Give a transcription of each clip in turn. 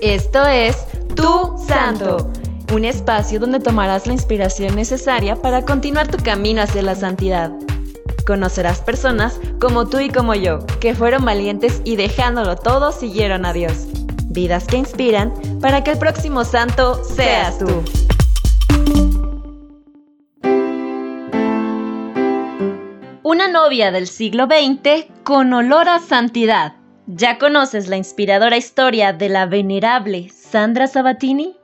Esto es Tu Santo, un espacio donde tomarás la inspiración necesaria para continuar tu camino hacia la santidad. Conocerás personas como tú y como yo, que fueron valientes y dejándolo todo siguieron a Dios. Vidas que inspiran para que el próximo santo seas tú. Una novia del siglo XX con olor a santidad. ¿Ya conoces la inspiradora historia de la venerable Sandra Sabatini?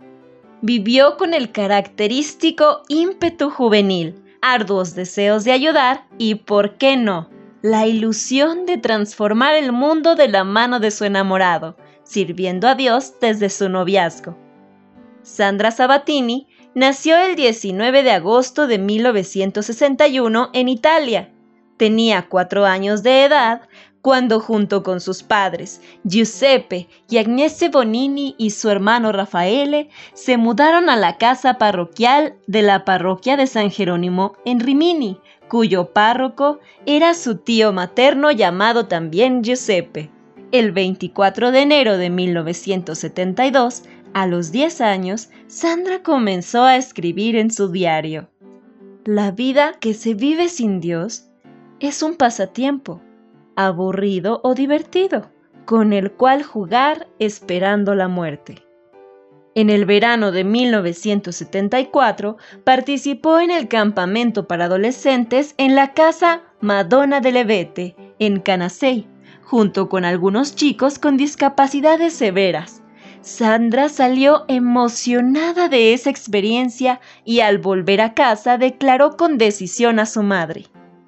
Vivió con el característico ímpetu juvenil, arduos deseos de ayudar y, ¿por qué no?, la ilusión de transformar el mundo de la mano de su enamorado, sirviendo a Dios desde su noviazgo. Sandra Sabatini nació el 19 de agosto de 1961 en Italia Tenía cuatro años de edad cuando junto con sus padres, Giuseppe y Agnese Bonini y su hermano Raffaele, se mudaron a la casa parroquial de la parroquia de San Jerónimo en Rimini, cuyo párroco era su tío materno llamado también Giuseppe. El 24 de enero de 1972, a los 10 años, Sandra comenzó a escribir en su diario. La vida que se vive sin Dios es un pasatiempo, aburrido o divertido, con el cual jugar esperando la muerte. En el verano de 1974 participó en el campamento para adolescentes en la casa Madonna de Levete, en Canasei, junto con algunos chicos con discapacidades severas. Sandra salió emocionada de esa experiencia y al volver a casa declaró con decisión a su madre,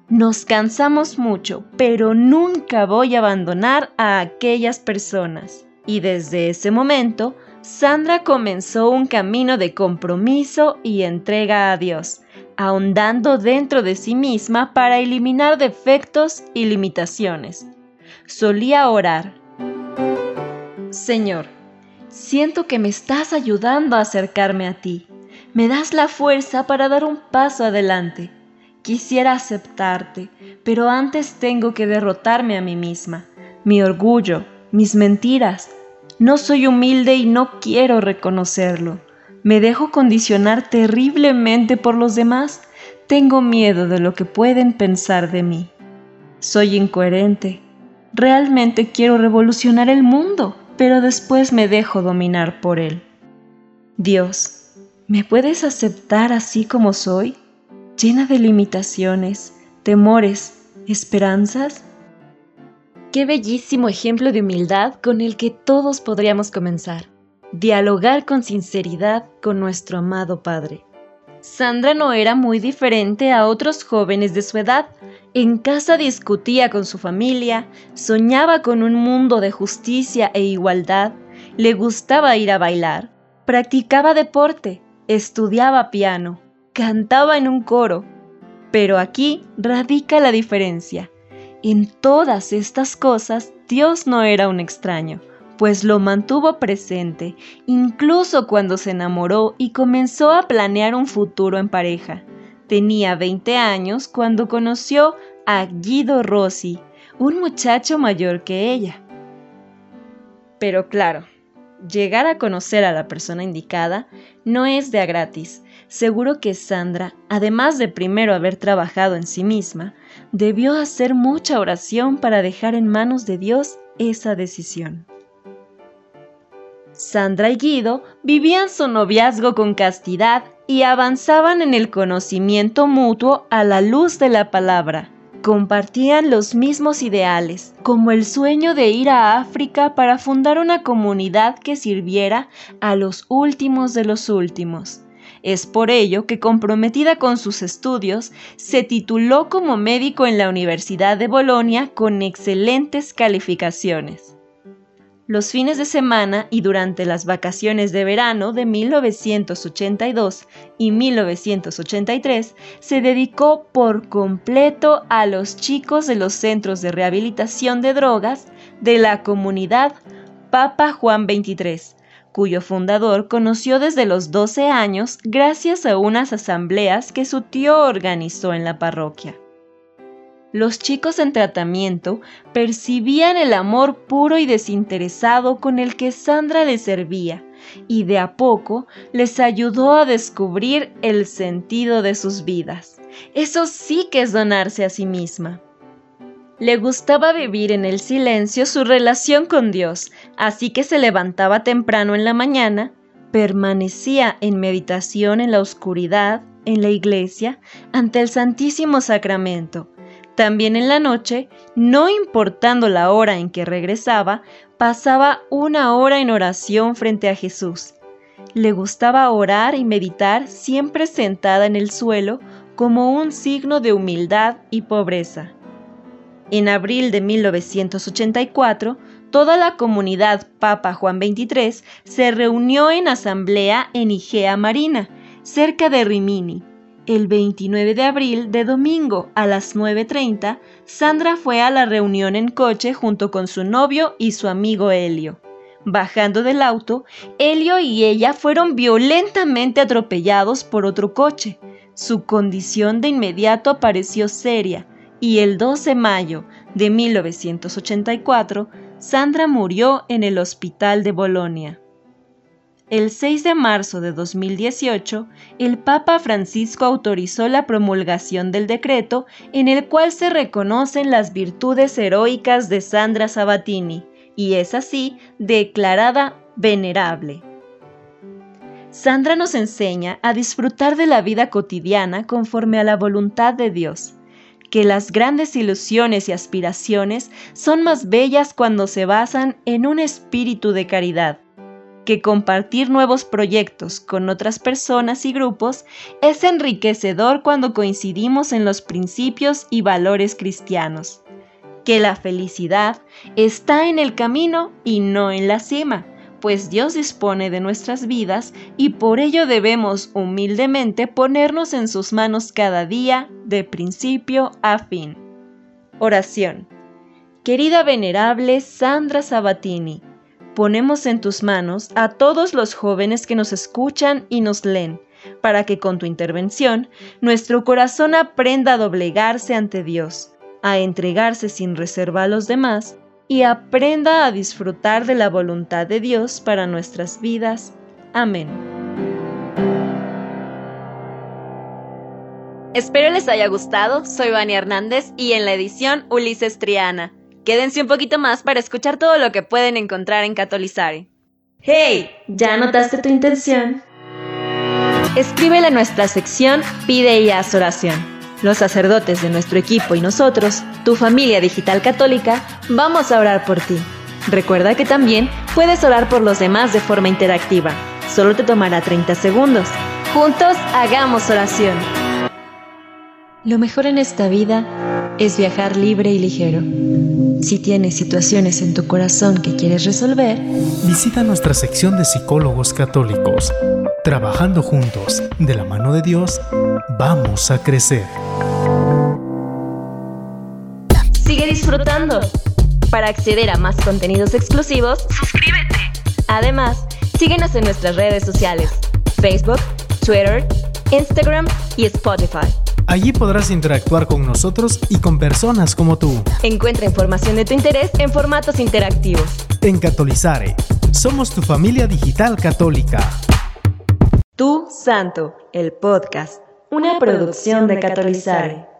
nos cansamos mucho, pero nunca voy a abandonar a aquellas personas. Y desde ese momento, Sandra comenzó un camino de compromiso y entrega a Dios, ahondando dentro de sí misma para eliminar defectos y limitaciones. Solía orar. Señor, siento que me estás ayudando a acercarme a ti. Me das la fuerza para dar un paso adelante Quisiera aceptarte, pero antes tengo que derrotarme a mí misma, mi orgullo, mis mentiras. No soy humilde y no quiero reconocerlo. Me dejo condicionar terriblemente por los demás. Tengo miedo de lo que pueden pensar de mí. Soy incoherente. Realmente quiero revolucionar el mundo, pero después me dejo dominar por él. Dios, ¿me puedes aceptar así como soy? Llena de limitaciones, temores, esperanzas? Qué bellísimo ejemplo de humildad con el que todos podríamos comenzar. Dialogar con sinceridad con nuestro amado Padre. Sandra no era muy diferente a otros jóvenes de su edad. En casa discutía con su familia, soñaba con un mundo de justicia e igualdad, le gustaba ir a bailar, practicaba deporte, estudiaba piano, cantaba en un coro. Pero aquí radica la diferencia. En todas estas cosas Dios no era un extraño, pues lo mantuvo presente, incluso cuando se enamoró y comenzó a planear un futuro en pareja. Tenía 20 años cuando conoció a Guido Rossi, un muchacho mayor que ella. Pero claro, llegar a conocer a la persona indicada no es de a gratis, Seguro que Sandra, además de primero haber trabajado en sí misma, debió hacer mucha oración para dejar en manos de Dios esa decisión. Sandra y Guido vivían su noviazgo con castidad y avanzaban en el conocimiento mutuo a la luz de la palabra. Compartían los mismos ideales, como el sueño de ir a África para fundar una comunidad que sirviera a los últimos de los últimos es por ello que, comprometida con sus estudios, se tituló como médico en la Universidad de Bolonia con excelentes calificaciones. Los fines de semana y durante las vacaciones de verano de 1982 y 1983 se dedicó por completo a los chicos de los centros de rehabilitación de drogas de la comunidad Papa Juan XXIII, cuyo fundador conoció desde los 12 años gracias a unas asambleas que su tío organizó en la parroquia. los chicos en tratamiento percibían el amor puro y desinteresado con el que Sandra les servía y de a poco les ayudó a descubrir el sentido de sus vidas. Eso sí que es donarse a sí misma. Le gustaba vivir en el silencio su relación con Dios, así que se levantaba temprano en la mañana, permanecía en meditación en la oscuridad, en la iglesia, ante el Santísimo Sacramento, también en la noche, no importando la hora en que regresaba, pasaba una hora en oración frente a Jesús. Le gustaba orar y meditar siempre sentada en el suelo como un signo de humildad y pobreza. En abril de 1984, toda la comunidad Papa Juan XXIII se reunió en asamblea en Igea Marina, cerca de Rimini, el 29 de abril de domingo a las 9.30, Sandra fue a la reunión en coche junto con su novio y su amigo Helio. Bajando del auto, Helio y ella fueron violentamente atropellados por otro coche. Su condición de inmediato pareció seria y el 12 de mayo de 1984, Sandra murió en el hospital de Bolonia. El 6 de marzo de 2018, el Papa Francisco autorizó la promulgación del decreto en el cual se reconocen las virtudes heroicas de Sandra Sabatini, y es así declarada venerable. Sandra nos enseña a disfrutar de la vida cotidiana conforme a la voluntad de Dios, que las grandes ilusiones y aspiraciones son más bellas cuando se basan en un espíritu de caridad que compartir nuevos proyectos con otras personas y grupos es enriquecedor cuando coincidimos en los principios y valores cristianos. Que la felicidad está en el camino y no en la cima, pues Dios dispone de nuestras vidas y por ello debemos humildemente ponernos en sus manos cada día, de principio a fin. Oración. Querida venerable Sandra Sabatini, ponemos en tus manos a todos los jóvenes que nos escuchan y nos leen, para que con tu intervención nuestro corazón aprenda a doblegarse ante Dios, a entregarse sin reserva a los demás y aprenda a disfrutar de la voluntad de Dios para nuestras vidas. Amén. Espero les haya gustado, soy Vania Hernández y en la edición Ulises Triana. Quédense un poquito más para escuchar todo lo que pueden encontrar en Catolizare. ¡Hey! ¿Ya anotaste tu intención? Escríbele a nuestra sección Pide y haz oración. Los sacerdotes de nuestro equipo y nosotros, tu familia digital católica, vamos a orar por ti. Recuerda que también puedes orar por los demás de forma interactiva. Solo te tomará 30 segundos. Juntos hagamos oración. Lo mejor en esta vida es viajar libre y ligero. Si tienes situaciones en tu corazón que quieres resolver, visita nuestra sección de psicólogos católicos. Trabajando juntos, de la mano de Dios, vamos a crecer. Disfrutando. Para acceder a más contenidos exclusivos, suscríbete. Además, síguenos en nuestras redes sociales, Facebook, Twitter, Instagram y Spotify. Allí podrás interactuar con nosotros y con personas como tú. Encuentra información de tu interés en formatos interactivos. En Catolizare, somos tu familia digital católica. Tu Santo, el podcast, una producción de Catolizare.